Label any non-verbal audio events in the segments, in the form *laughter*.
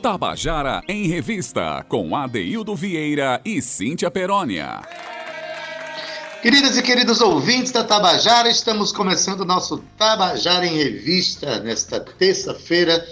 Tabajara em Revista, com Adeildo Vieira e Cíntia Perónia. Queridas e queridos ouvintes da Tabajara, estamos começando o nosso Tabajara em Revista nesta terça-feira,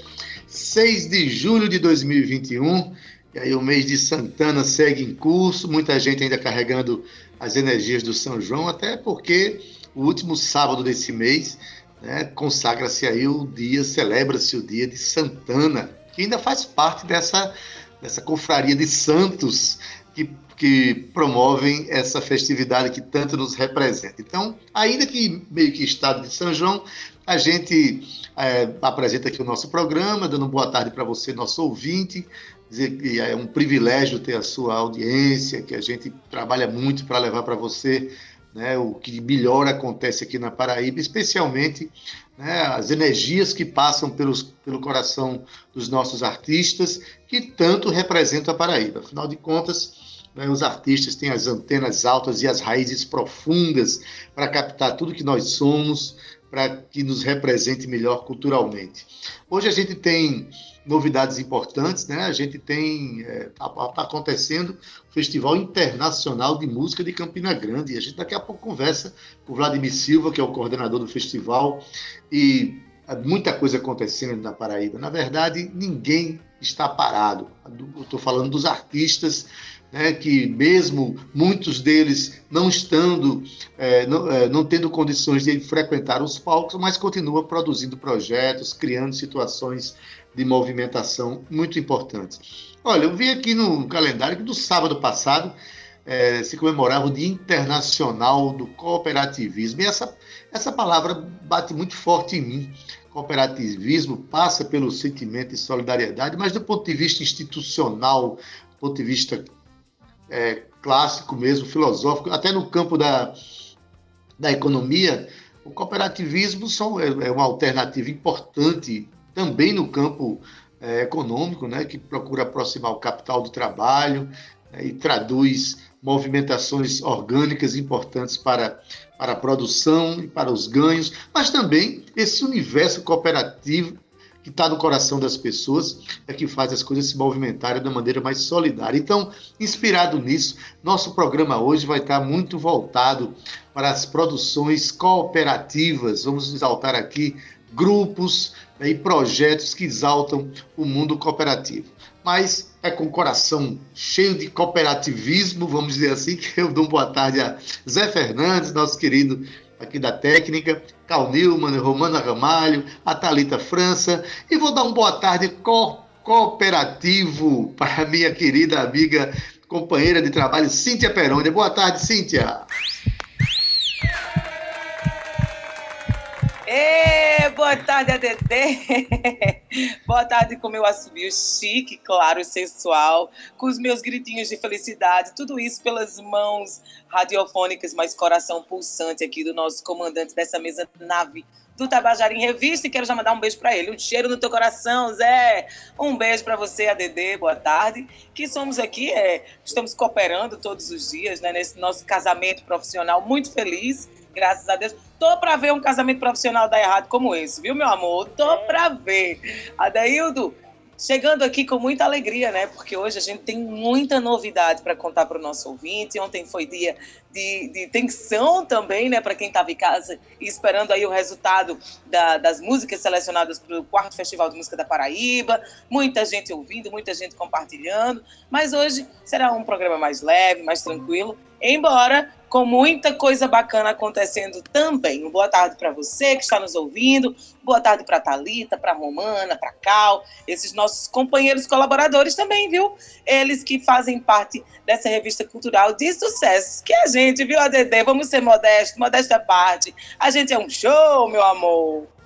6 de julho de 2021. E aí o mês de Santana segue em curso, muita gente ainda carregando as energias do São João, até porque o último sábado desse mês né, consagra-se aí o dia, celebra-se o dia de Santana, que ainda faz parte dessa, dessa confraria de santos que, que promovem essa festividade que tanto nos representa. Então, ainda que meio que estado de São João, a gente é, apresenta aqui o nosso programa, dando boa tarde para você, nosso ouvinte, dizer que é um privilégio ter a sua audiência, que a gente trabalha muito para levar para você né, o que melhor acontece aqui na Paraíba, especialmente né, as energias que passam pelos, pelo coração dos nossos artistas, que tanto representam a Paraíba. Afinal de contas, né, os artistas têm as antenas altas e as raízes profundas para captar tudo que nós somos, para que nos represente melhor culturalmente. Hoje a gente tem novidades importantes, né? A gente tem está é, tá, tá acontecendo o Festival Internacional de Música de Campina Grande. E a gente daqui a pouco conversa com o Vladimir Silva, que é o coordenador do festival, e muita coisa acontecendo na Paraíba. Na verdade, ninguém está parado. Estou falando dos artistas né, que mesmo muitos deles não estando, é, não, é, não, tendo condições de frequentar os palcos, mas continua produzindo projetos, criando situações de movimentação muito importantes. Olha, eu vi aqui no calendário que do sábado passado é, se comemorava o Dia Internacional do Cooperativismo, e essa, essa palavra bate muito forte em mim. Cooperativismo passa pelo sentimento de solidariedade, mas do ponto de vista institucional, do ponto de vista é, clássico mesmo, filosófico, até no campo da, da economia, o cooperativismo são, é, é uma alternativa importante também no campo é, econômico, né, que procura aproximar o capital do trabalho né, e traduz movimentações orgânicas importantes para, para a produção e para os ganhos, mas também esse universo cooperativo que está no coração das pessoas, é que faz as coisas se movimentarem de uma maneira mais solidária. Então, inspirado nisso, nosso programa hoje vai estar muito voltado para as produções cooperativas. Vamos exaltar aqui grupos né, e projetos que exaltam o mundo cooperativo. Mas é com o coração cheio de cooperativismo, vamos dizer assim, que eu dou boa tarde a Zé Fernandes, nosso querido aqui da técnica, Cal Newman, Romana Ramalho, a Thalita França, e vou dar um boa tarde co cooperativo para minha querida amiga, companheira de trabalho, Cíntia Peroni. Boa tarde, Cíntia. Ei, boa tarde, ADT. boa tarde com meu assobio chique, claro, sensual, com os meus gritinhos de felicidade, tudo isso pelas mãos radiofônicas, mas coração pulsante aqui do nosso comandante dessa mesa nave do Tabajara em Revista e quero já mandar um beijo para ele. Um cheiro no teu coração, Zé. Um beijo para você, ADD. Boa tarde. Que somos aqui, é, estamos cooperando todos os dias, né, nesse nosso casamento profissional muito feliz graças a Deus. Tô para ver um casamento profissional dar errado como esse, viu, meu amor? Tô para ver. Adaildo, chegando aqui com muita alegria, né? Porque hoje a gente tem muita novidade para contar para o nosso ouvinte. Ontem foi dia de, de tensão também, né? Para quem estava em casa esperando aí o resultado da, das músicas selecionadas para o quarto Festival de Música da Paraíba. Muita gente ouvindo, muita gente compartilhando. Mas hoje será um programa mais leve, mais tranquilo. Embora com muita coisa bacana acontecendo também. Boa tarde para você que está nos ouvindo, boa tarde para Talita, para Romana, para Cal, esses nossos companheiros colaboradores também, viu? Eles que fazem parte dessa revista cultural de sucesso. Que a gente, viu, ADD? Vamos ser modestos, modesta parte. A gente é um show, meu amor.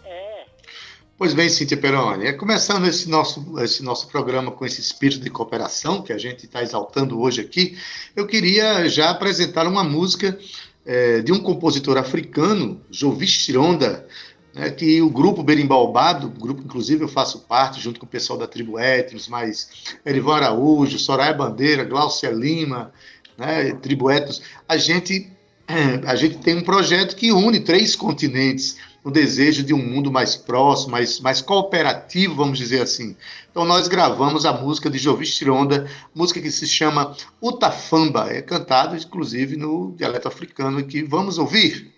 Pois bem, Cíntia Peroni, é começando esse nosso, esse nosso programa com esse espírito de cooperação que a gente está exaltando hoje aqui, eu queria já apresentar uma música é, de um compositor africano, Jovis Chironda, né, que o grupo Berimbaubado, grupo inclusive eu faço parte, junto com o pessoal da tribo Etnos, mais Erivan Araújo, Soraya Bandeira, Glaucia Lima, né, tribo Etnos, a gente, a gente tem um projeto que une três continentes, no desejo de um mundo mais próximo, mais, mais cooperativo, vamos dizer assim. Então nós gravamos a música de Jovis Tironda, música que se chama Utafamba, é cantado inclusive no dialeto africano que vamos ouvir.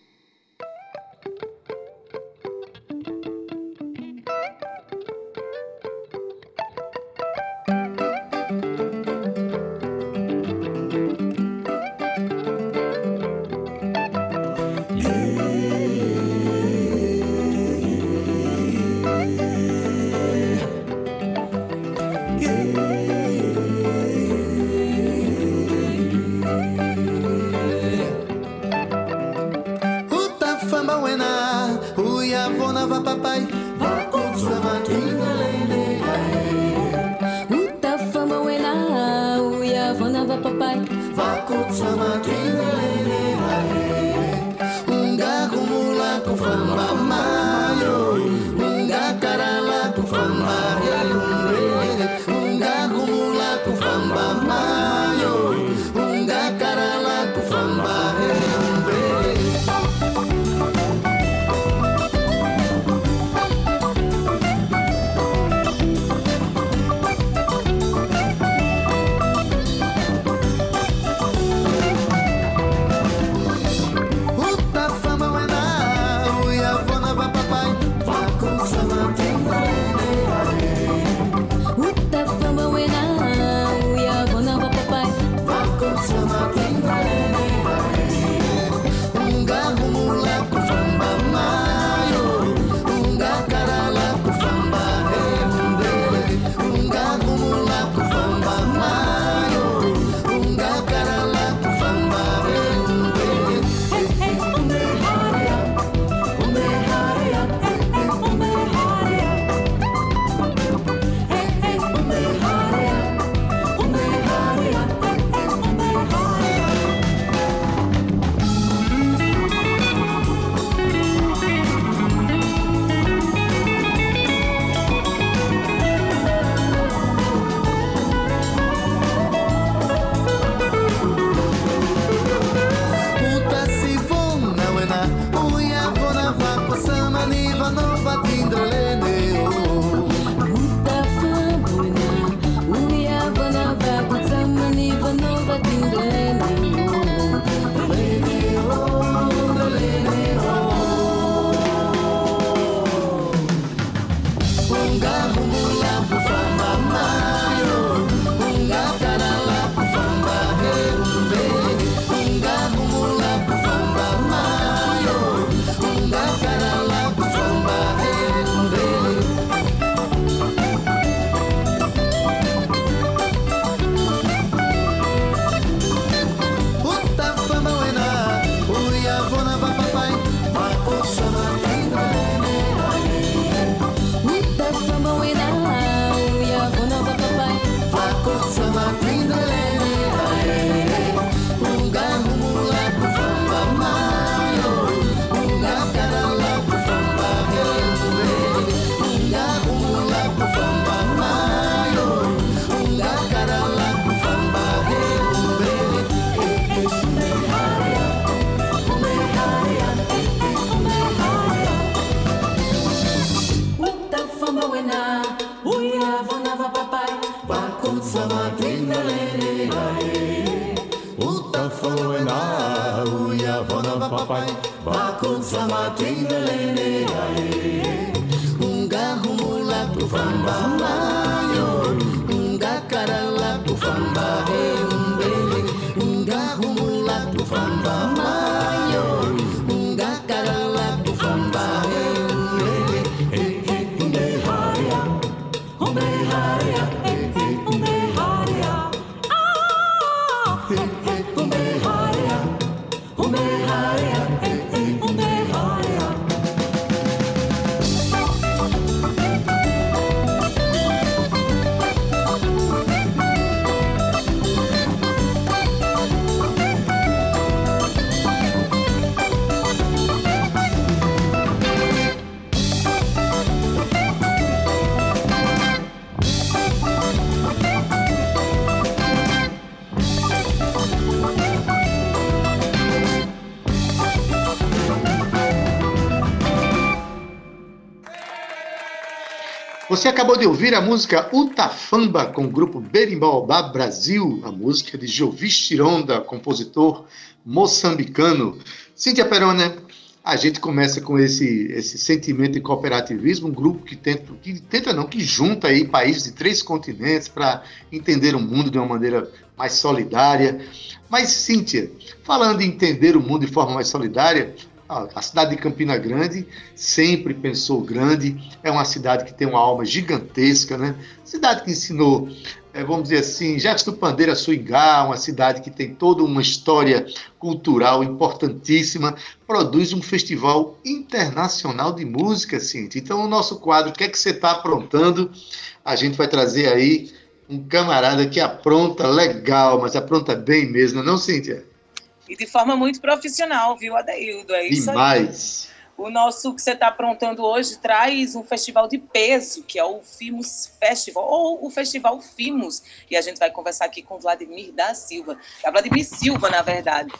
kama twingalene yae ungahumula kufambamba acabou de ouvir a música Utafamba com o grupo Berimbaubá Brasil, a música de Jovis Tironda, compositor moçambicano. Cíntia Perona, a gente começa com esse, esse sentimento de cooperativismo, um grupo que tenta, que tenta não, que junta aí países de três continentes para entender o mundo de uma maneira mais solidária. Mas, Cíntia, falando em entender o mundo de forma mais solidária, a cidade de Campina Grande sempre pensou grande, é uma cidade que tem uma alma gigantesca, né? Cidade que ensinou, é, vamos dizer assim, do Pandeira Suingá, uma cidade que tem toda uma história cultural importantíssima, produz um festival internacional de música, Cintia. Então, o nosso quadro, o que é que você está aprontando? A gente vai trazer aí um camarada que apronta legal, mas apronta bem mesmo, não, Cíntia? E de forma muito profissional, viu, Adeildo? É isso Demais. aí. O nosso que você está aprontando hoje traz um festival de peso, que é o Fimos Festival, ou o Festival Fimos. E a gente vai conversar aqui com Vladimir da Silva. É Vladimir Silva, na verdade.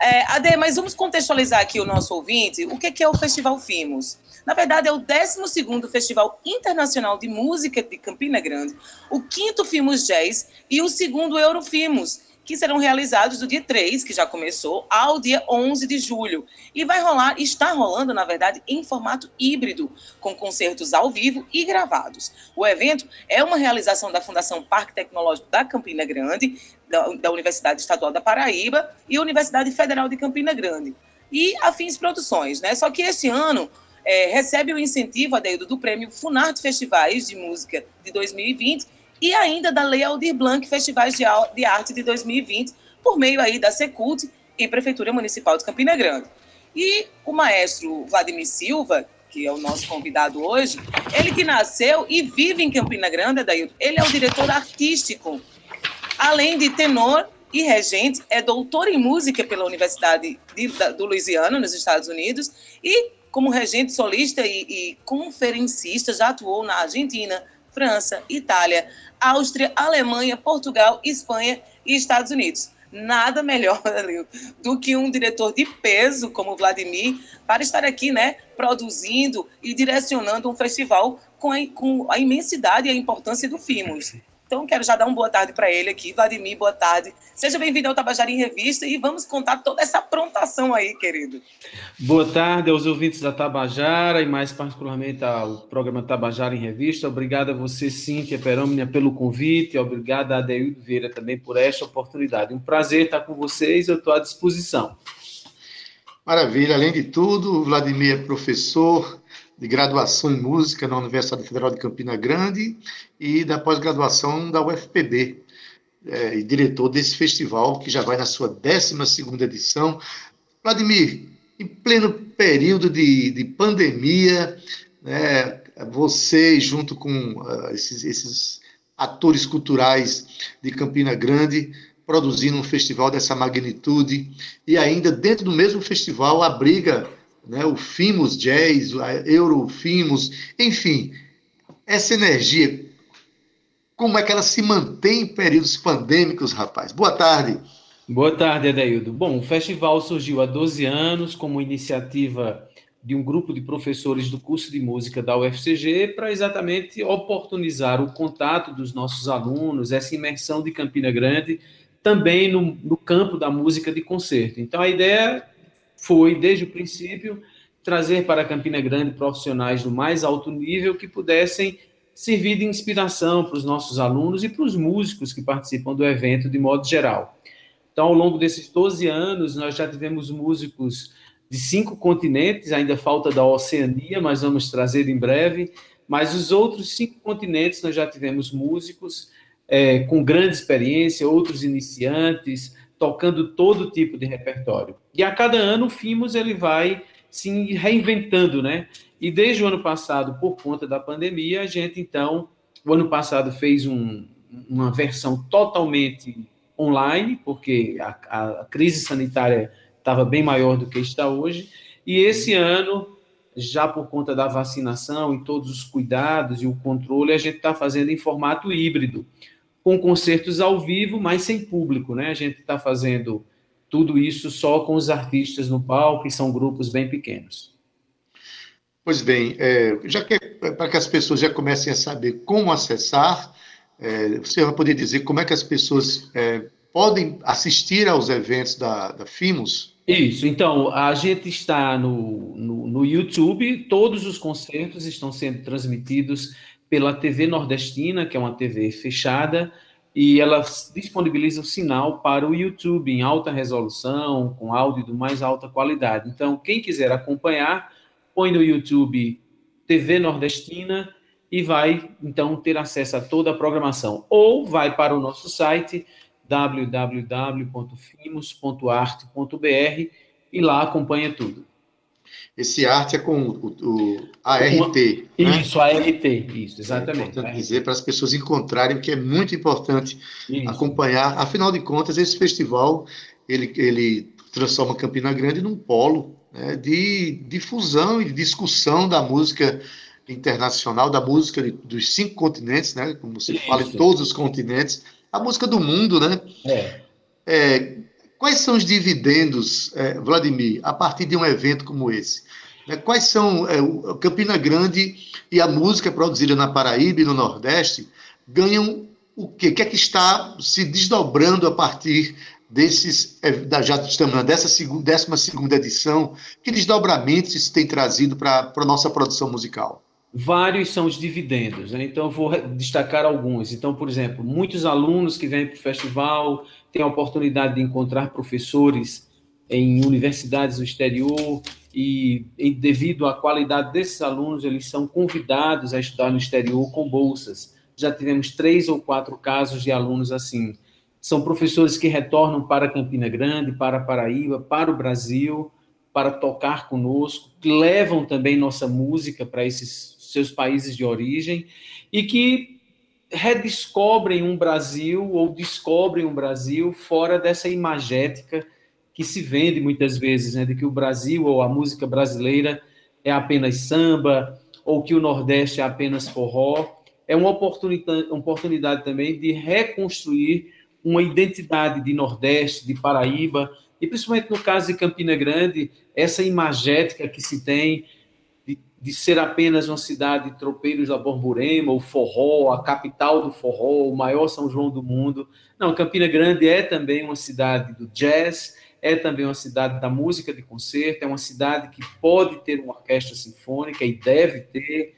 É, Ade, mas vamos contextualizar aqui o nosso ouvinte. O que é o Festival Fimos? Na verdade, é o 12º Festival Internacional de Música de Campina Grande, o quinto Fimos Jazz e o segundo Eurofimos, que serão realizados do dia 3, que já começou, ao dia 11 de julho. E vai rolar, está rolando, na verdade, em formato híbrido, com concertos ao vivo e gravados. O evento é uma realização da Fundação Parque Tecnológico da Campina Grande, da, da Universidade Estadual da Paraíba e Universidade Federal de Campina Grande. E afins produções, né? Só que esse ano é, recebe o incentivo, Adeildo, do prêmio Funarte Festivais de Música de 2020 e ainda da Lei Aldir Blanc Festivais de Arte de 2020, por meio aí da Secult e Prefeitura Municipal de Campina Grande. E o maestro Vladimir Silva, que é o nosso convidado hoje, ele que nasceu e vive em Campina Grande, ele é o diretor artístico. Além de tenor e regente, é doutor em música pela Universidade de, da, do Louisiana, nos Estados Unidos, e como regente solista e, e conferencista, já atuou na Argentina, França, Itália, Áustria, Alemanha, Portugal, Espanha e Estados Unidos. Nada melhor *laughs* do que um diretor de peso como Vladimir para estar aqui, né, produzindo e direcionando um festival com a, com a imensidade e a importância do FIMOS. Então, quero já dar uma boa tarde para ele aqui. Vladimir, boa tarde. Seja bem-vindo ao Tabajara em Revista e vamos contar toda essa aprontação aí, querido. Boa tarde aos ouvintes da Tabajara e mais particularmente ao programa Tabajara em Revista. Obrigado a você, Cíntia Perômnia, pelo convite. Obrigado a Adeildo Vieira também por esta oportunidade. Um prazer estar com vocês, eu estou à disposição. Maravilha. Além de tudo, o Vladimir é professor, de graduação em música na Universidade Federal de Campina Grande e da pós-graduação da UFPB, é, e diretor desse festival, que já vai na sua 12 edição. Vladimir, em pleno período de, de pandemia, né, você, junto com uh, esses, esses atores culturais de Campina Grande, produzindo um festival dessa magnitude, e ainda dentro do mesmo festival abriga né, o Fimos Jazz, a Eurofimos, enfim, essa energia, como é que ela se mantém em períodos pandêmicos, rapaz? Boa tarde. Boa tarde, Adaildo. Bom, o festival surgiu há 12 anos como iniciativa de um grupo de professores do curso de música da UFCG para exatamente oportunizar o contato dos nossos alunos, essa imersão de Campina Grande, também no, no campo da música de concerto. Então, a ideia foi, desde o princípio, trazer para Campina Grande profissionais do mais alto nível que pudessem servir de inspiração para os nossos alunos e para os músicos que participam do evento de modo geral. Então, ao longo desses 12 anos, nós já tivemos músicos de cinco continentes, ainda falta da Oceania, mas vamos trazer em breve. Mas os outros cinco continentes, nós já tivemos músicos é, com grande experiência, outros iniciantes, tocando todo tipo de repertório. E a cada ano o Fimos ele vai se reinventando, né? E desde o ano passado, por conta da pandemia, a gente então, o ano passado fez um, uma versão totalmente online, porque a, a crise sanitária estava bem maior do que está hoje, e esse ano, já por conta da vacinação e todos os cuidados e o controle, a gente está fazendo em formato híbrido com concertos ao vivo, mas sem público, né? A gente está fazendo tudo isso só com os artistas no palco, e são grupos bem pequenos. Pois bem, é, já que para que as pessoas já comecem a saber como acessar, é, você vai poder dizer como é que as pessoas é, podem assistir aos eventos da, da FIMOS? Isso, então, a gente está no, no, no, YouTube, todos os concertos estão sendo transmitidos pela TV Nordestina, que é uma TV fechada, e ela disponibiliza o sinal para o YouTube em alta resolução, com áudio de mais alta qualidade. Então, quem quiser acompanhar, põe no YouTube TV Nordestina e vai, então, ter acesso a toda a programação. Ou vai para o nosso site www.fimos.arte.br e lá acompanha tudo. Esse arte é com o, o ART. Né? Isso, ART, isso, exatamente. É importante dizer para as pessoas encontrarem, que é muito importante isso. acompanhar. Afinal de contas, esse festival ele, ele transforma Campina Grande num polo né, de difusão e discussão da música internacional, da música de, dos cinco continentes, né, como se fala em todos os continentes a música do mundo, né? É. é quais são os dividendos, é, Vladimir, a partir de um evento como esse? É, quais são é, o Campina Grande e a música produzida na Paraíba e no Nordeste ganham o quê? O que é que está se desdobrando a partir desses, é, já estamos na dessa segunda, décima segunda edição, que desdobramentos isso tem trazido para a nossa produção musical? Vários são os dividendos, né? então eu vou destacar alguns. Então, por exemplo, muitos alunos que vêm para o festival têm a oportunidade de encontrar professores em universidades no exterior e, e, devido à qualidade desses alunos, eles são convidados a estudar no exterior com bolsas. Já tivemos três ou quatro casos de alunos assim. São professores que retornam para Campina Grande, para Paraíba, para o Brasil, para tocar conosco, levam também nossa música para esses seus países de origem, e que redescobrem um Brasil ou descobrem um Brasil fora dessa imagética que se vende muitas vezes, né, de que o Brasil ou a música brasileira é apenas samba, ou que o Nordeste é apenas forró. É uma oportunidade, oportunidade também de reconstruir uma identidade de Nordeste, de Paraíba, e principalmente no caso de Campina Grande, essa imagética que se tem de ser apenas uma cidade de tropeiros da Borborema, o forró, a capital do forró, o maior São João do mundo. Não, Campina Grande é também uma cidade do jazz, é também uma cidade da música de concerto, é uma cidade que pode ter uma orquestra sinfônica e deve ter.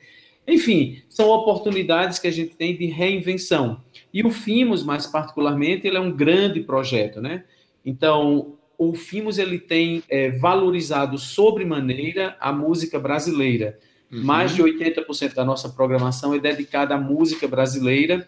Enfim, são oportunidades que a gente tem de reinvenção. E o FIMOS, mais particularmente, ele é um grande projeto, né? Então, o Fimos ele tem é, valorizado sobremaneira a música brasileira. Uhum. Mais de 80% da nossa programação é dedicada à música brasileira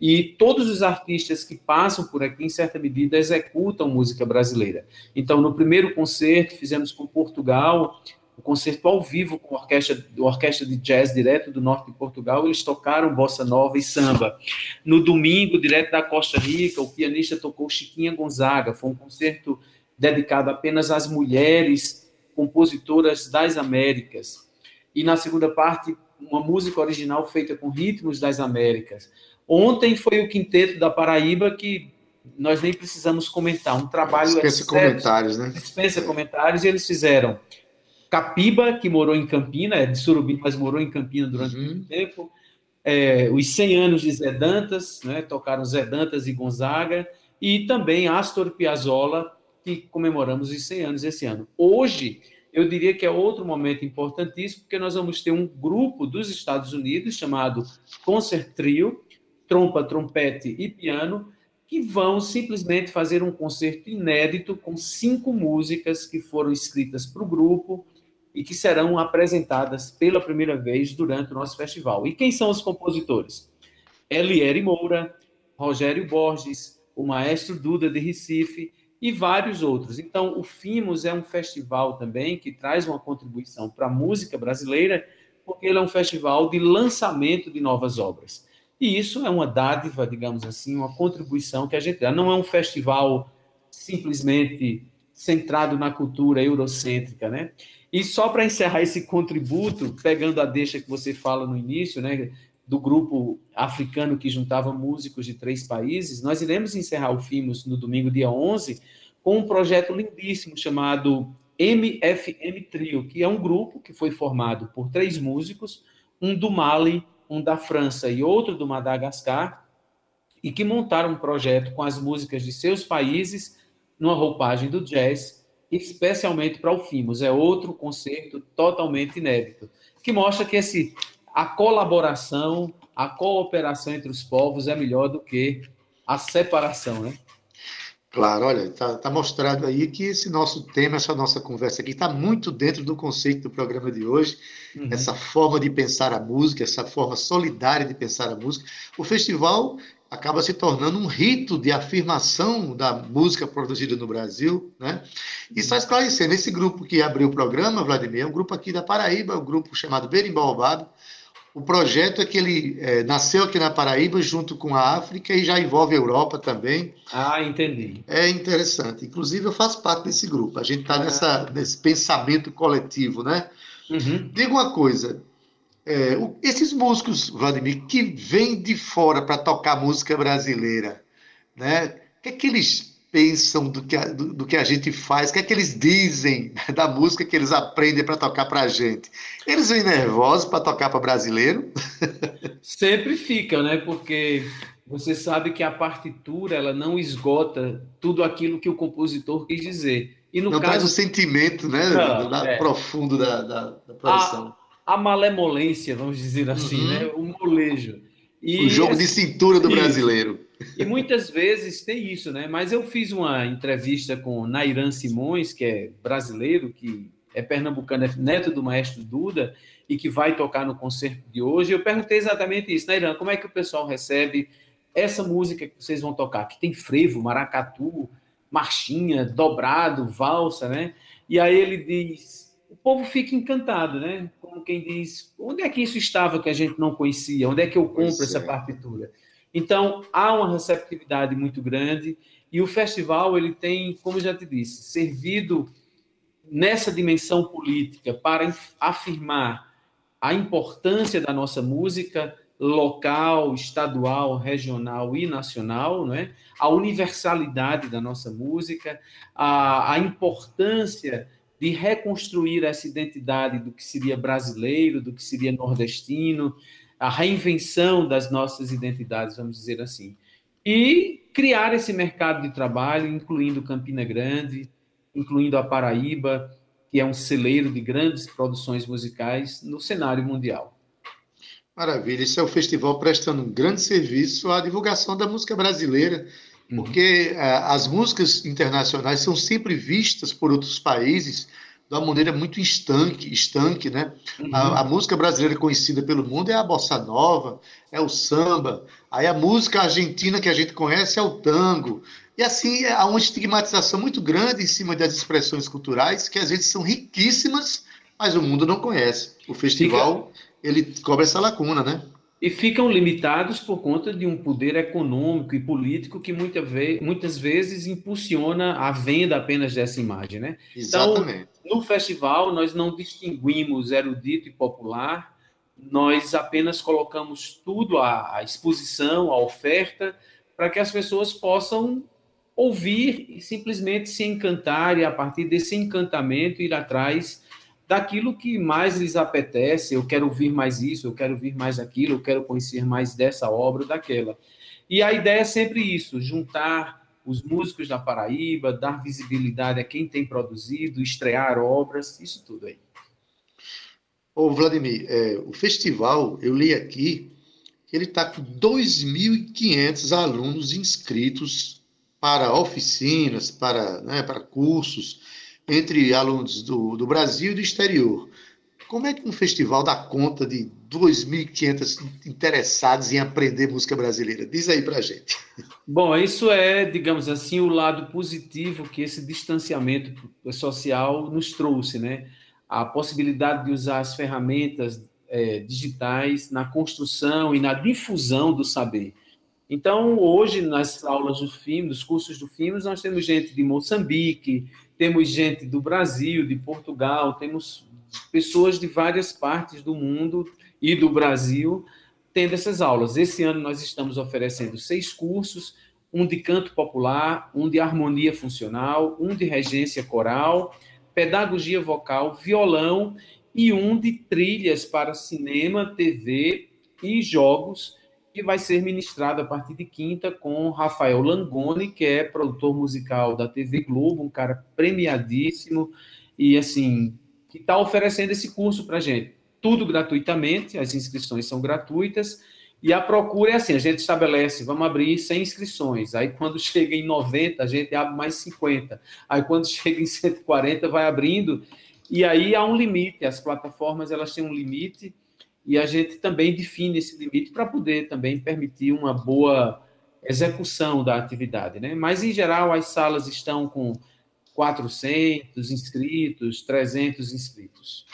e todos os artistas que passam por aqui, em certa medida, executam música brasileira. Então, no primeiro concerto que fizemos com Portugal, o concerto ao vivo com a orquestra, a orquestra de jazz direto do norte de Portugal, eles tocaram bossa nova e samba. No domingo, direto da Costa Rica, o pianista tocou Chiquinha Gonzaga. Foi um concerto dedicado apenas às mulheres compositoras das Américas. E na segunda parte, uma música original feita com ritmos das Américas. Ontem foi o quinteto da Paraíba que nós nem precisamos comentar, um trabalho dispensa excesso, comentários, né? Dispensa comentários e eles fizeram Capiba, que morou em Campina, é de Surubim, mas morou em Campina durante uhum. muito tempo. É, os 100 anos de Zé Dantas, né, tocaram Zé Dantas e Gonzaga, e também Astor Piazzolla, que comemoramos os 100 anos esse ano. Hoje, eu diria que é outro momento importantíssimo, porque nós vamos ter um grupo dos Estados Unidos chamado Concert Trio, trompa, trompete e piano, que vão simplesmente fazer um concerto inédito com cinco músicas que foram escritas para o grupo e que serão apresentadas pela primeira vez durante o nosso festival. E quem são os compositores? Eliere Moura, Rogério Borges, o maestro Duda de Recife e vários outros. Então, o FIMOS é um festival também que traz uma contribuição para a música brasileira, porque ele é um festival de lançamento de novas obras. E isso é uma dádiva, digamos assim, uma contribuição que a gente dá. Não é um festival simplesmente centrado na cultura eurocêntrica, né? E só para encerrar esse contributo, pegando a deixa que você fala no início, né, do grupo africano que juntava músicos de três países, nós iremos encerrar o FIMOS no domingo, dia 11, com um projeto lindíssimo chamado MFM Trio, que é um grupo que foi formado por três músicos, um do Mali, um da França e outro do Madagascar, e que montaram um projeto com as músicas de seus países numa roupagem do jazz, especialmente para o Fimos. É outro concerto totalmente inédito, que mostra que esse, a colaboração, a cooperação entre os povos é melhor do que a separação, né? Claro, olha, está tá mostrado aí que esse nosso tema, essa nossa conversa aqui, está muito dentro do conceito do programa de hoje, uhum. essa forma de pensar a música, essa forma solidária de pensar a música. O festival acaba se tornando um rito de afirmação da música produzida no Brasil, né? E só esclarecendo, esse grupo que abriu o programa, Vladimir, é um grupo aqui da Paraíba, um grupo chamado Berimbau Obado, o projeto é que ele é, nasceu aqui na Paraíba junto com a África e já envolve a Europa também. Ah, entendi. É interessante. Inclusive, eu faço parte desse grupo. A gente está ah. nesse pensamento coletivo, né? Uhum. Diga uma coisa. É, o, esses músicos, Vladimir, que vêm de fora para tocar música brasileira, né? O que é que eles pensam do que, a, do, do, que a gente faz, o que é que eles dizem da música que eles aprendem para tocar para a gente. Eles vêm nervosos para tocar para brasileiro? *laughs* Sempre fica, né? Porque você sabe que a partitura ela não esgota tudo aquilo que o compositor quis dizer. E no não caso... traz o sentimento né, não, da, é. profundo da, da, da produção. A, a, malemolência, vamos dizer assim, uhum. né? o molejo. E, o jogo de cintura do isso. brasileiro. E muitas vezes tem isso, né? Mas eu fiz uma entrevista com Nairan Simões, que é brasileiro, que é pernambucano, é neto do maestro Duda, e que vai tocar no concerto de hoje. Eu perguntei exatamente isso, Nairan, como é que o pessoal recebe essa música que vocês vão tocar? Que tem frevo, maracatu, marchinha, dobrado, valsa, né? E aí ele diz, o povo fica encantado, né? Como quem diz, onde é que isso estava que a gente não conhecia? Onde é que eu compro essa é. partitura? Então, há uma receptividade muito grande e o festival ele tem, como já te disse, servido nessa dimensão política para afirmar a importância da nossa música local, estadual, regional e nacional, né? a universalidade da nossa música, a, a importância de reconstruir essa identidade do que seria brasileiro, do que seria nordestino, a reinvenção das nossas identidades, vamos dizer assim. E criar esse mercado de trabalho, incluindo Campina Grande, incluindo a Paraíba, que é um celeiro de grandes produções musicais no cenário mundial. Maravilha, esse é o festival prestando um grande serviço à divulgação da música brasileira, uhum. porque uhum. as músicas internacionais são sempre vistas por outros países de uma maneira muito estanque, estanque né? Uhum. A, a, música brasileira conhecida pelo mundo é a bossa nova, é o samba. Aí a música argentina que a gente conhece é o tango. E assim há uma estigmatização muito grande em cima das expressões culturais que às vezes são riquíssimas, mas o mundo não conhece. O festival Fica... ele cobre essa lacuna, né? E ficam limitados por conta de um poder econômico e político que muita ve muitas vezes impulsiona a venda apenas dessa imagem, né? Então, Exatamente. Então, no festival nós não distinguimos erudito e popular, nós apenas colocamos tudo à, à exposição, à oferta, para que as pessoas possam ouvir e simplesmente se encantar e a partir desse encantamento ir atrás daquilo que mais lhes apetece, eu quero ouvir mais isso, eu quero ouvir mais aquilo, eu quero conhecer mais dessa obra ou daquela. E a ideia é sempre isso, juntar os músicos da Paraíba, dar visibilidade a quem tem produzido, estrear obras, isso tudo aí. Ô, Vladimir, é, o festival, eu li aqui, ele está com 2.500 alunos inscritos para oficinas, para, né, para cursos, entre alunos do, do Brasil e do exterior. Como é que um festival dá conta de 2.500 interessados em aprender música brasileira? Diz aí para gente. Bom, isso é, digamos assim, o lado positivo que esse distanciamento social nos trouxe, né? A possibilidade de usar as ferramentas é, digitais na construção e na difusão do saber. Então, hoje, nas aulas do FIM, dos cursos do FIM, nós temos gente de Moçambique, temos gente do Brasil, de Portugal, temos pessoas de várias partes do mundo e do Brasil tendo essas aulas. Esse ano nós estamos oferecendo seis cursos, um de canto popular, um de harmonia funcional, um de regência coral, pedagogia vocal, violão e um de trilhas para cinema, TV e jogos, que vai ser ministrado a partir de quinta com Rafael Langoni, que é produtor musical da TV Globo, um cara premiadíssimo e assim que está oferecendo esse curso para gente. Tudo gratuitamente, as inscrições são gratuitas. E a procura é assim: a gente estabelece, vamos abrir 100 inscrições. *laughs* Aí, quando chega em 90, a gente abre mais 50. Aí, quando chega em 140, vai abrindo. E aí há um limite. As plataformas elas têm um limite e a gente também define esse limite para poder também permitir uma boa execução da atividade, né? Mas em geral as salas estão com 400 inscritos, 300 inscritos.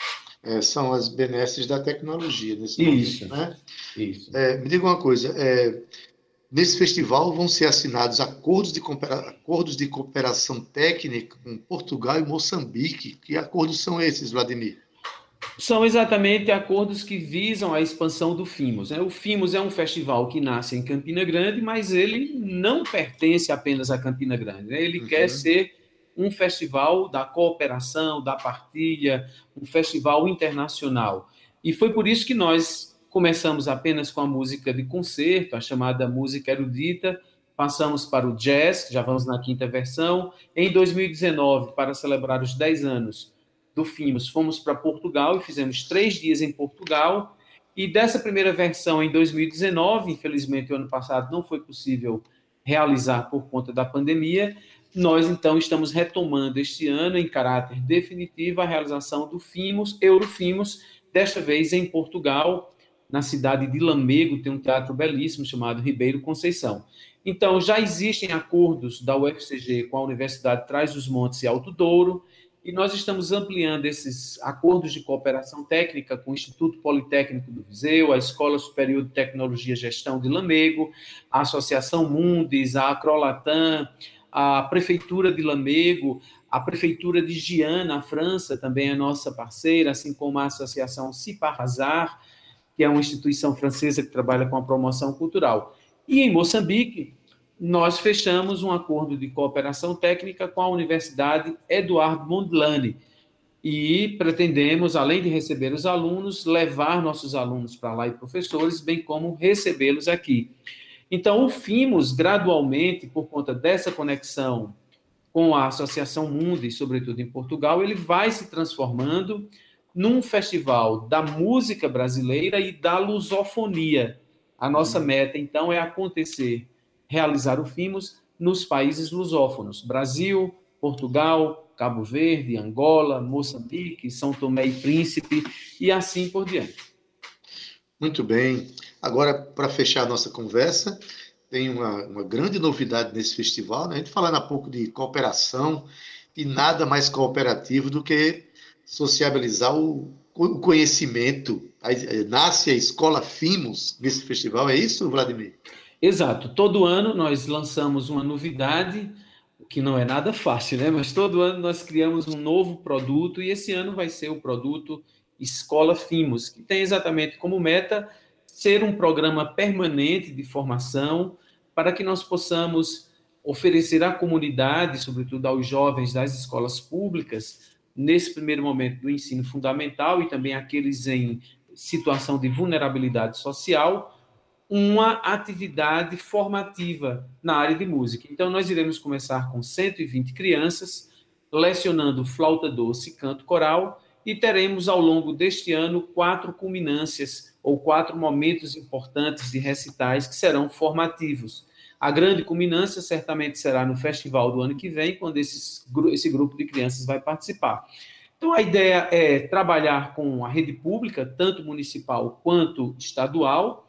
É, são as benesses da tecnologia nesse Isso, momento, né? Isso. É, me diga uma coisa, é, nesse festival vão ser assinados acordos de, acordos de cooperação técnica com Portugal e Moçambique. Que acordos são esses, Vladimir? São exatamente acordos que visam a expansão do FIMOS. Né? O FIMOS é um festival que nasce em Campina Grande, mas ele não pertence apenas a Campina Grande. Né? Ele uhum. quer ser um festival da cooperação, da partilha, um festival internacional. E foi por isso que nós começamos apenas com a música de concerto, a chamada música erudita, passamos para o jazz, já vamos na quinta versão. Em 2019, para celebrar os 10 anos do Fimos, fomos para Portugal e fizemos três dias em Portugal. E dessa primeira versão, em 2019, infelizmente, o ano passado não foi possível realizar por conta da pandemia, nós, então, estamos retomando este ano, em caráter definitivo, a realização do FIMOS, Eurofimos, desta vez em Portugal, na cidade de Lamego, tem um teatro belíssimo chamado Ribeiro Conceição. Então, já existem acordos da UFCG com a Universidade Traz dos Montes e Alto Douro, e nós estamos ampliando esses acordos de cooperação técnica com o Instituto Politécnico do Viseu, a Escola Superior de Tecnologia e Gestão de Lamego, a Associação Mundis, a Acrolatam, a Prefeitura de Lamego, a Prefeitura de Giana, na França, também é nossa parceira, assim como a Associação Ciparrazar, que é uma instituição francesa que trabalha com a promoção cultural. E em Moçambique, nós fechamos um acordo de cooperação técnica com a Universidade Eduardo Mondlane, e pretendemos, além de receber os alunos, levar nossos alunos para lá e professores, bem como recebê-los aqui. Então, o FIMOS, gradualmente, por conta dessa conexão com a Associação Mundi, sobretudo em Portugal, ele vai se transformando num festival da música brasileira e da lusofonia. A nossa meta, então, é acontecer, realizar o FIMOS nos países lusófonos: Brasil, Portugal, Cabo Verde, Angola, Moçambique, São Tomé e Príncipe e assim por diante. Muito bem. Agora, para fechar a nossa conversa, tem uma, uma grande novidade nesse festival, né? a gente falando há pouco de cooperação, e nada mais cooperativo do que sociabilizar o, o conhecimento. Aí, nasce a Escola Fimos nesse festival, é isso, Vladimir? Exato. Todo ano nós lançamos uma novidade, que não é nada fácil, né? Mas todo ano nós criamos um novo produto e esse ano vai ser o produto Escola Fimos, que tem exatamente como meta ser um programa permanente de formação para que nós possamos oferecer à comunidade, sobretudo aos jovens das escolas públicas, nesse primeiro momento do ensino fundamental e também aqueles em situação de vulnerabilidade social, uma atividade formativa na área de música. Então, nós iremos começar com 120 crianças, lecionando flauta doce e canto coral, e teremos ao longo deste ano quatro culminâncias ou quatro momentos importantes de recitais que serão formativos. A grande culminância certamente será no festival do ano que vem, quando esses, esse grupo de crianças vai participar. Então, a ideia é trabalhar com a rede pública, tanto municipal quanto estadual,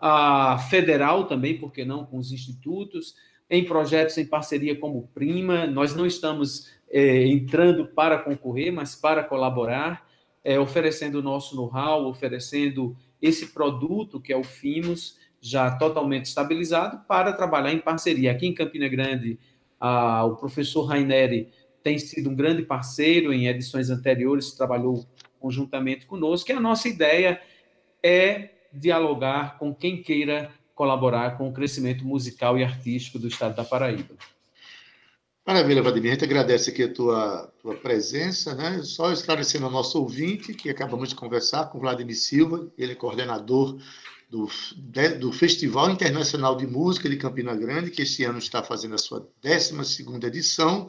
a federal também, porque não, com os institutos, em projetos em parceria como Prima. Nós não estamos é, entrando para concorrer, mas para colaborar, é, oferecendo o nosso know-how, oferecendo esse produto, que é o FIMOS, já totalmente estabilizado, para trabalhar em parceria. Aqui em Campina Grande, a, o professor Raineri tem sido um grande parceiro em edições anteriores, trabalhou conjuntamente conosco, e a nossa ideia é dialogar com quem queira colaborar com o crescimento musical e artístico do estado da Paraíba. Maravilha, Vladimir. A gente agradece aqui a tua, tua presença, né? Só esclarecendo ao nosso ouvinte que acabamos de conversar com Vladimir Silva, ele é coordenador do, do Festival Internacional de Música de Campina Grande, que este ano está fazendo a sua 12 edição,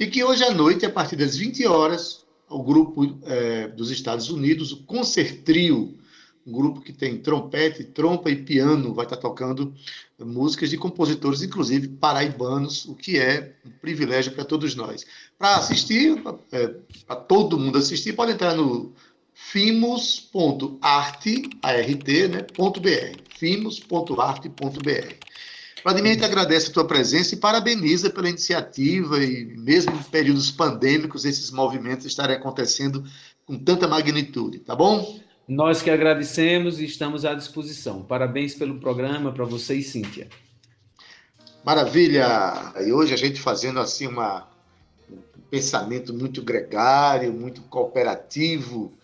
e que hoje à noite, a partir das 20 horas, o grupo é, dos Estados Unidos, o Concertrio, um grupo que tem trompete, trompa e piano, vai estar tocando músicas de compositores, inclusive paraibanos, o que é um privilégio para todos nós. Para assistir, é, para todo mundo assistir, pode entrar no fimos.art, né, fimos.arte.br. Vladimir, te agradece a tua presença e parabeniza pela iniciativa e mesmo em períodos pandêmicos esses movimentos estarem acontecendo com tanta magnitude, tá bom? Nós que agradecemos e estamos à disposição. Parabéns pelo programa para você e Cíntia. Maravilha! E hoje a gente fazendo assim uma, um pensamento muito gregário, muito cooperativo.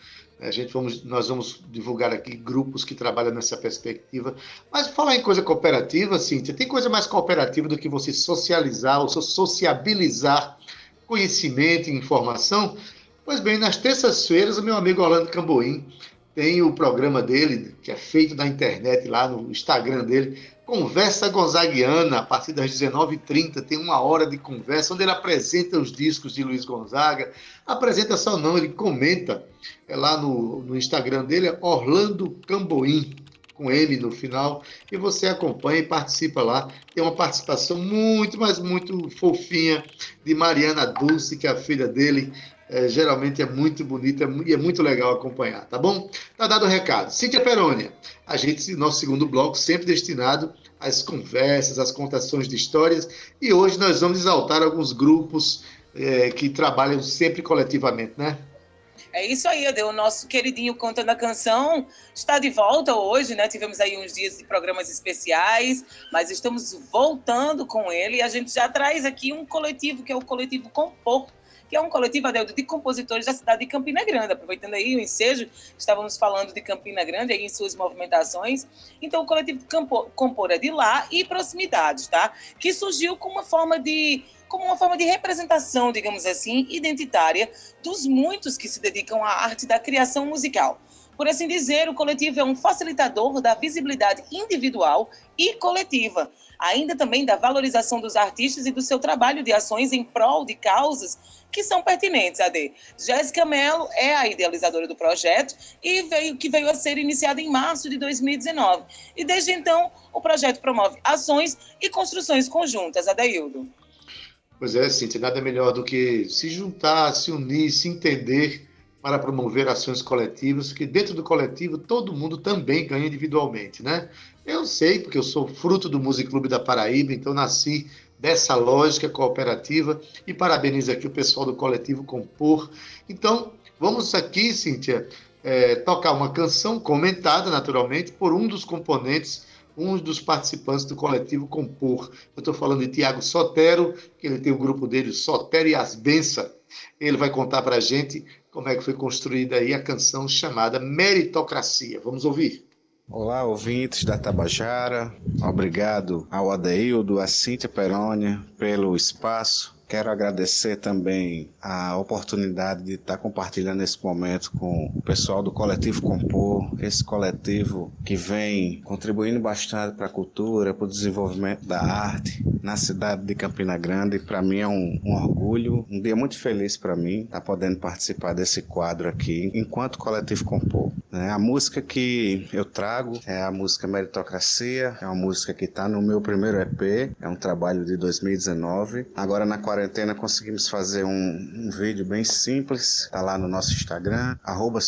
A gente vamos, nós vamos divulgar aqui grupos que trabalham nessa perspectiva. Mas falar em coisa cooperativa, Cíntia, tem coisa mais cooperativa do que você socializar ou sociabilizar conhecimento e informação? Pois bem, nas terças-feiras, o meu amigo Orlando Camboim tem o programa dele, que é feito na internet, lá no Instagram dele, Conversa Gonzaguiana, a partir das 19h30, tem uma hora de conversa, onde ele apresenta os discos de Luiz Gonzaga. Apresenta só não, ele comenta é lá no, no Instagram dele, é Orlando Camboim, com M no final, e você acompanha e participa lá. Tem uma participação muito, mas muito fofinha de Mariana Dulce, que é a filha dele, é, geralmente é muito bonita e é muito legal acompanhar, tá bom? Tá dado o recado. Cíntia Perônia, a gente, nosso segundo bloco, sempre destinado às conversas, às contações de histórias, e hoje nós vamos exaltar alguns grupos é, que trabalham sempre coletivamente, né? É isso aí, Ade. O nosso queridinho Contando a Canção está de volta hoje, né? Tivemos aí uns dias de programas especiais, mas estamos voltando com ele e a gente já traz aqui um coletivo, que é o Coletivo Compor, que é um coletivo Adeldo, de compositores da cidade de Campina Grande. Aproveitando aí o ensejo, estávamos falando de Campina Grande aí em suas movimentações. Então, o coletivo Compor é de lá e proximidades, tá? Que surgiu como uma forma de como uma forma de representação, digamos assim, identitária dos muitos que se dedicam à arte da criação musical. Por assim dizer, o coletivo é um facilitador da visibilidade individual e coletiva, ainda também da valorização dos artistas e do seu trabalho de ações em prol de causas que são pertinentes, AD. Jéssica Mello é a idealizadora do projeto e veio que veio a ser iniciado em março de 2019. E desde então, o projeto promove ações e construções conjuntas, Adaildo. Pois é, Cíntia, nada melhor do que se juntar, se unir, se entender para promover ações coletivas, porque dentro do coletivo todo mundo também ganha individualmente, né? Eu sei, porque eu sou fruto do Music Clube da Paraíba, então nasci dessa lógica cooperativa e parabenizo aqui o pessoal do coletivo Compor. Então, vamos aqui, Cíntia, é, tocar uma canção comentada, naturalmente, por um dos componentes, um dos participantes do coletivo Compor. Eu estou falando de Tiago Sotero, que ele tem o grupo dele, Sotero e Asbença. Ele vai contar para a gente como é que foi construída aí a canção chamada Meritocracia. Vamos ouvir. Olá, ouvintes da Tabajara. Obrigado ao Adeildo, a Cíntia Perônia pelo espaço Quero agradecer também a oportunidade de estar compartilhando esse momento com o pessoal do Coletivo Compor, esse coletivo que vem contribuindo bastante para a cultura, para o desenvolvimento da arte na cidade de Campina Grande. Para mim é um, um, orgulho, um dia muito feliz para mim estar podendo participar desse quadro aqui enquanto Coletivo Compor. Né? A música que eu trago é a música Meritocracia, é uma música que está no meu primeiro EP, é um trabalho de 2019. Agora na quarentena conseguimos fazer um, um vídeo bem simples, tá lá no nosso Instagram, arroba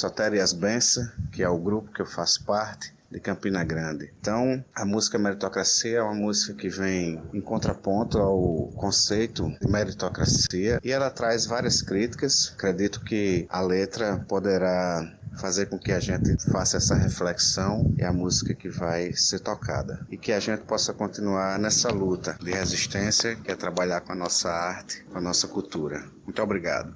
que é o grupo que eu faço parte de Campina Grande. Então, a música Meritocracia é uma música que vem em contraponto ao conceito de meritocracia e ela traz várias críticas. Acredito que a letra poderá fazer com que a gente faça essa reflexão e a música que vai ser tocada. E que a gente possa continuar nessa luta de resistência, que é trabalhar com a nossa arte, com a nossa cultura. Muito obrigado.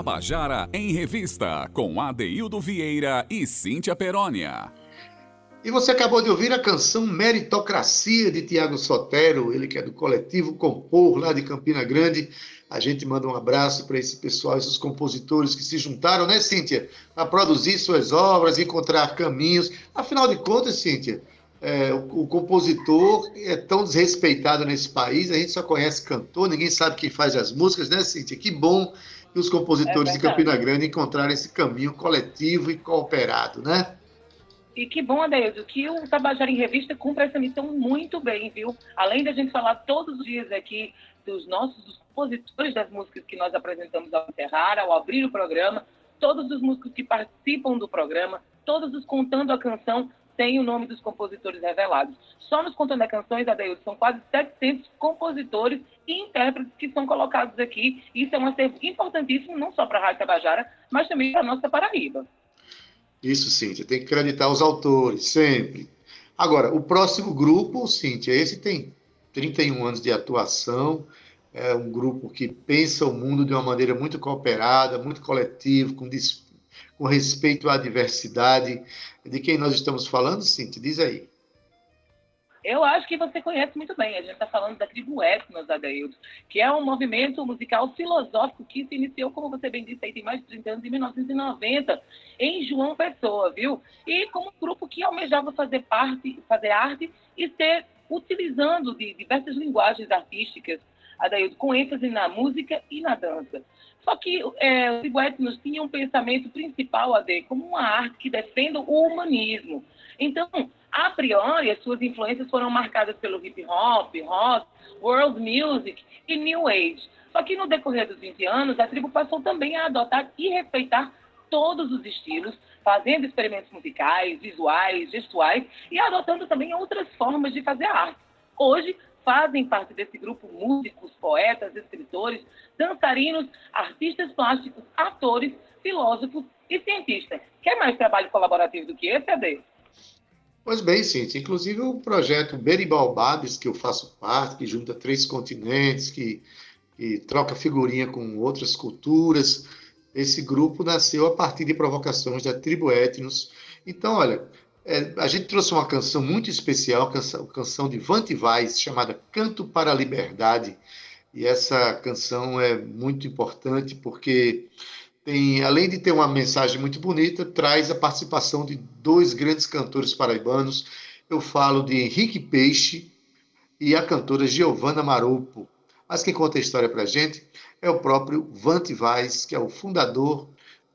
Tabajara em Revista, com Adeildo Vieira e Cíntia Perónia. E você acabou de ouvir a canção Meritocracia de Tiago Sotero, ele que é do coletivo Compor, lá de Campina Grande. A gente manda um abraço para esse pessoal, esses compositores que se juntaram, né, Cíntia, a produzir suas obras, encontrar caminhos. Afinal de contas, Cíntia, é, o, o, compositor é tão desrespeitado nesse país, a gente só conhece cantor, ninguém sabe quem faz as músicas, né, Cíntia? Que bom que os compositores é de Campina Grande encontraram esse caminho coletivo e cooperado, né? E que bom, Adeildo, que o Tabajara em Revista cumpre essa missão muito bem, viu? Além da gente falar todos os dias aqui dos nossos dos compositores das músicas que nós apresentamos ao encerrar, ao abrir o programa, todos os músicos que participam do programa, todos os contando a canção, tem o nome dos compositores revelados. Só nos Contando a Canções, Adeildo, são quase 700 compositores e intérpretes que são colocados aqui. Isso é um acervo importantíssimo, não só para a Rádio Tabajara, mas também para a nossa Paraíba. Isso, Cíntia, tem que acreditar os autores, sempre. Agora, o próximo grupo, Cíntia, esse tem 31 anos de atuação, é um grupo que pensa o mundo de uma maneira muito cooperada, muito coletivo, com, com respeito à diversidade. De quem nós estamos falando, Cíntia? Diz aí. Eu acho que você conhece muito bem. A gente está falando da tribo Etnos, Adaildo, que é um movimento musical filosófico que se iniciou, como você bem disse, aí tem mais de 30 anos, em 1990, em João Pessoa, viu? E como um grupo que almejava fazer parte, fazer arte e ser utilizando de diversas linguagens artísticas, Adaildo, com ênfase na música e na dança. Só que é, os Etnos tinham um pensamento principal, Ade, como uma arte que defenda o humanismo. Então, a priori, as suas influências foram marcadas pelo hip hop, rock, world music e new age. Só que no decorrer dos 20 anos, a tribo passou também a adotar e respeitar todos os estilos, fazendo experimentos musicais, visuais, gestuais e adotando também outras formas de fazer arte. Hoje, fazem parte desse grupo músicos, poetas, escritores, dançarinos, artistas plásticos, atores, filósofos e cientistas. Quer mais trabalho colaborativo do que esse, Ade? Pois bem, Cíntia. Inclusive o projeto Beribalbades, que eu faço parte, que junta três continentes, que, que troca figurinha com outras culturas, Esse grupo nasceu a partir de provocações da tribo Etnos. Então, olha, é, a gente trouxe uma canção muito especial, canção, canção de Vante Vaz, chamada Canto para a Liberdade. E essa canção é muito importante porque tem, além de ter uma mensagem muito bonita, traz a participação de dois grandes cantores paraibanos. Eu falo de Henrique Peixe e a cantora Giovanna Maropo. Mas quem conta a história para a gente é o próprio Vante Vaz, que é o fundador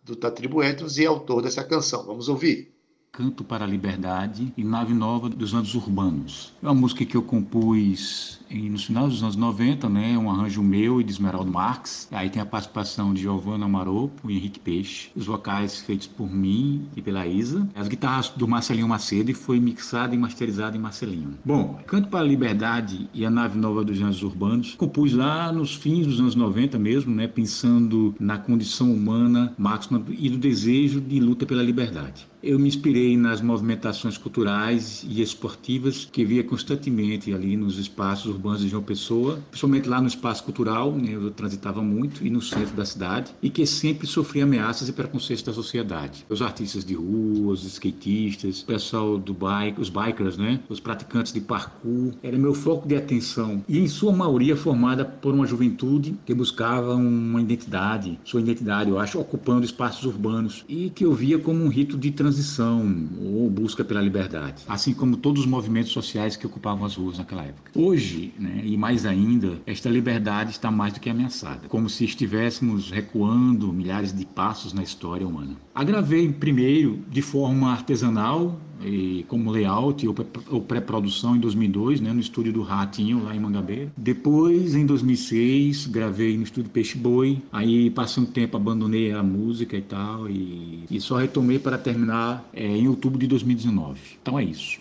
do Etnos e autor dessa canção. Vamos ouvir. Canto para a Liberdade e Nave Nova dos Anos Urbanos. É uma música que eu compus em, no final dos anos 90, né, um arranjo meu e de Esmeraldo Marques. Aí tem a participação de Giovanna Maropo e Henrique Peixe, os vocais feitos por mim e pela Isa, as guitarras do Marcelinho Macedo e foi mixada e masterizada em Marcelinho. Bom, Canto para a Liberdade e a Nave Nova dos Anos Urbanos compus lá nos fins dos anos 90 mesmo, né, pensando na condição humana máxima e do desejo de luta pela liberdade. Eu me inspirei nas movimentações culturais e esportivas que via constantemente ali nos espaços urbanos de João Pessoa, principalmente lá no espaço cultural, né, eu transitava muito, e no centro da cidade, e que sempre sofria ameaças e preconceitos da sociedade. Os artistas de rua, os skatistas, o pessoal do bike, os bikers, né, os praticantes de parkour, era meu foco de atenção, e em sua maioria formada por uma juventude que buscava uma identidade, sua identidade, eu acho, ocupando espaços urbanos, e que eu via como um rito de transição transição ou busca pela liberdade, assim como todos os movimentos sociais que ocupavam as ruas naquela época. Hoje, né, e mais ainda, esta liberdade está mais do que ameaçada, como se estivéssemos recuando milhares de passos na história humana. Agravei primeiro de forma artesanal e como layout ou pré-produção em 2002, né, no estúdio do Ratinho, lá em Mangabeira. Depois, em 2006, gravei no estúdio Peixe Boi. Aí, passei um tempo, abandonei a música e tal, e, e só retomei para terminar é, em outubro de 2019. Então é isso.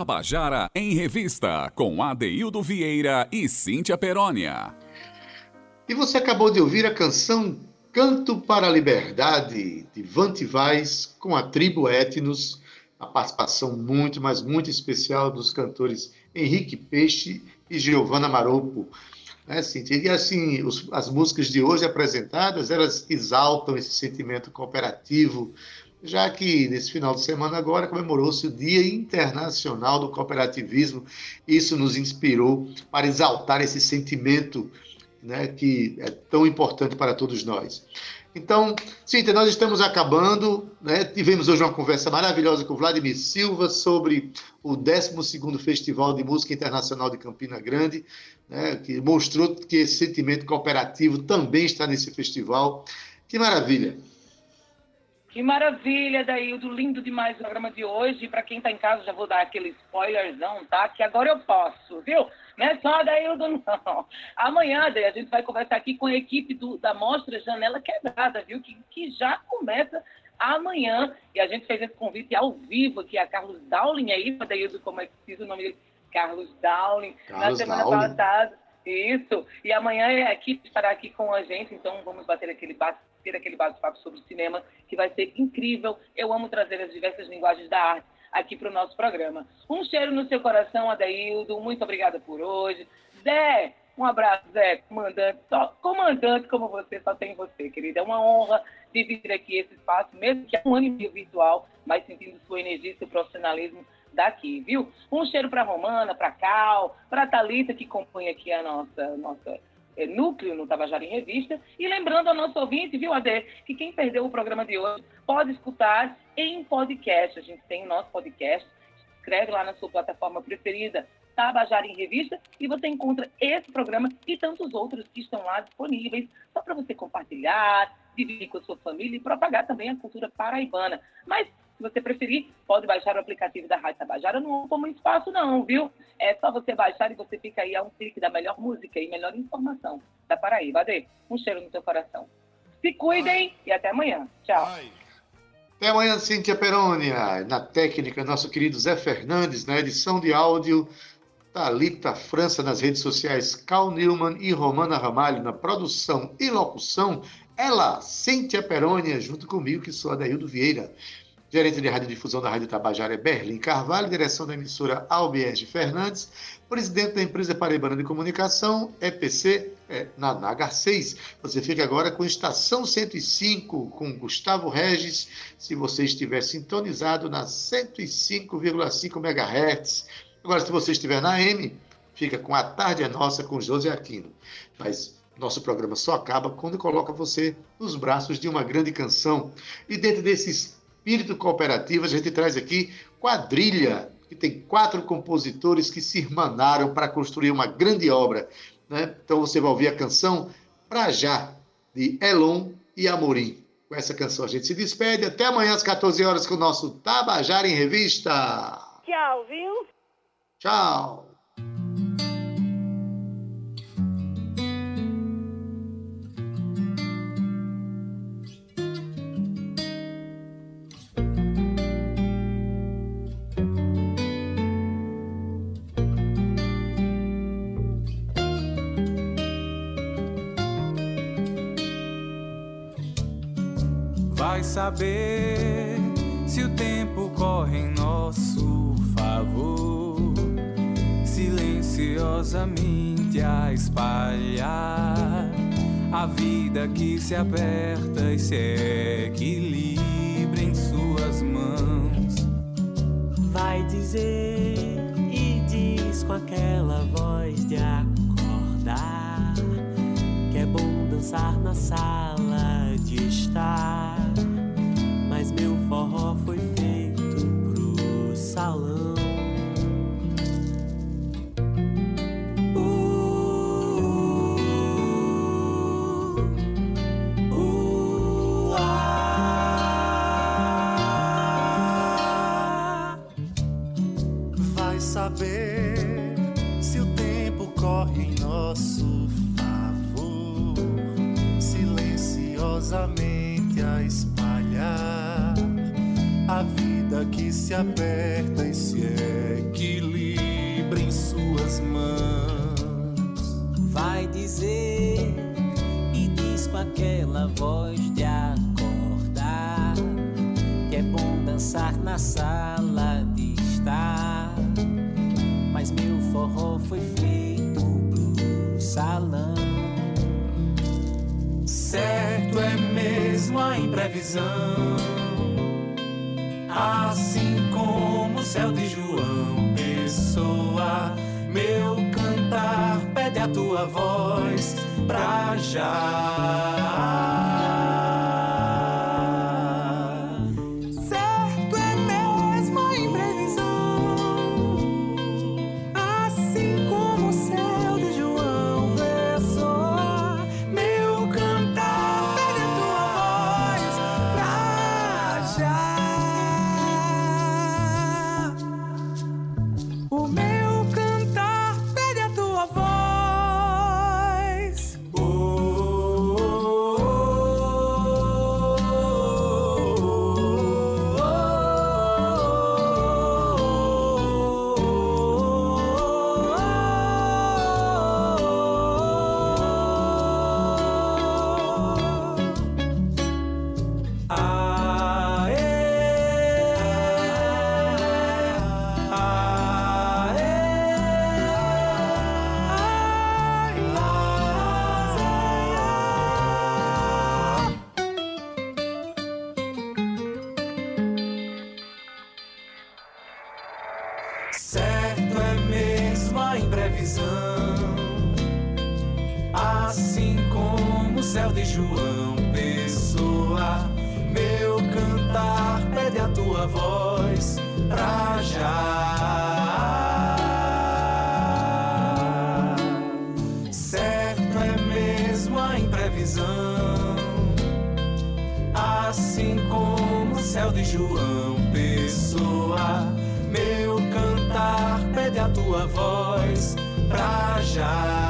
Tabajara em Revista, com Adeildo Vieira e Cíntia Perónia. E você acabou de ouvir a canção Canto para a Liberdade, de Vante Vaz, com a tribo Etnos, a participação muito, mas muito especial dos cantores Henrique Peixe e Giovanna Maropo. É, Cíntia? E assim, os, as músicas de hoje apresentadas, elas exaltam esse sentimento cooperativo, já que nesse final de semana agora comemorou-se o Dia Internacional do Cooperativismo. Isso nos inspirou para exaltar esse sentimento né, que é tão importante para todos nós. Então, Cíntia, nós estamos acabando. Né? Tivemos hoje uma conversa maravilhosa com Vladimir Silva sobre o 12º Festival de Música Internacional de Campina Grande, né? que mostrou que esse sentimento cooperativo também está nesse festival. Que maravilha! Que maravilha, Daildo. Lindo demais o programa de hoje. Para quem está em casa, já vou dar aquele spoilerzão, tá? Que agora eu posso, viu? Não é só Daildo, não. Amanhã, Daí, a gente vai conversar aqui com a equipe do, da Mostra Janela Quebrada, viu? Que, que já começa amanhã. E a gente fez esse convite ao vivo aqui a Carlos Dowling aí, Daildo, como é que diz o nome dele? Carlos Dowling. Carlos na semana Dowling. passada. Isso. E amanhã a equipe estará aqui com a gente, então vamos bater aquele bate ter aquele bate-papo sobre cinema, que vai ser incrível. Eu amo trazer as diversas linguagens da arte aqui para o nosso programa. Um cheiro no seu coração, Adaildo. Muito obrigada por hoje. Zé, um abraço, Zé, comandante. Só, comandante como você, só tem você, querida. É uma honra dividir aqui esse espaço, mesmo que é um ano e meio virtual, mas sentindo sua energia e seu profissionalismo daqui, viu? Um cheiro para Romana, para Cal, para Talita que compõe aqui a nossa nossa é, núcleo no Tabajara em Revista. E lembrando ao nosso ouvinte, viu, Ade, que quem perdeu o programa de hoje pode escutar em podcast. A gente tem o nosso podcast. Escreve lá na sua plataforma preferida, Tabajara em Revista, e você encontra esse programa e tantos outros que estão lá disponíveis, só para você compartilhar, dividir com a sua família e propagar também a cultura paraibana. Mas se você preferir, pode baixar o aplicativo da Rádio Tabajara. Não muito espaço, não, viu? É só você baixar e você fica aí a um clique da melhor música e melhor informação da Paraíba. Ade, um cheiro no seu coração. Se cuidem e até amanhã. Tchau. Até amanhã, Cíntia Perônia. Na técnica, nosso querido Zé Fernandes. Na edição de áudio, Thalita França. Nas redes sociais, Cal Newman e Romana Ramalho. Na produção e locução, ela, Cíntia Perônia, junto comigo, que sou Adaildo Vieira. Gerente de radiodifusão da Rádio Tabajara é Berlim Carvalho, direção da emissora Albiege Fernandes, presidente da empresa Paraibana de Comunicação, EPC, é, Naná Garcês. Você fica agora com Estação 105, com Gustavo Regis, se você estiver sintonizado na 105,5 MHz. Agora, se você estiver na M, fica com A Tarde é Nossa, com José Aquino. Mas nosso programa só acaba quando coloca você nos braços de uma grande canção. E dentro desses espírito cooperativo, a gente traz aqui Quadrilha, que tem quatro compositores que se irmanaram para construir uma grande obra. Né? Então você vai ouvir a canção Pra Já, de Elon e Amorim. Com essa canção a gente se despede. Até amanhã às 14 horas com o nosso Tabajara em Revista. Tchau, viu? Tchau. Vai saber se o tempo corre em nosso favor, silenciosamente a espalhar a vida que se aperta e se equilibra em suas mãos. Vai dizer e diz com aquela voz de acordar que é bom dançar na sala de estar. Se aperta e se equilibra em suas mãos. Vai dizer e diz com aquela voz de acordar que é bom dançar na sala de estar. Mas meu forró foi feito pro salão. Certo é mesmo a imprevisão. O céu de João Pessoa, meu cantar pede a tua voz pra já. Assim como o céu de João Pessoa, meu cantar pede a tua voz pra já.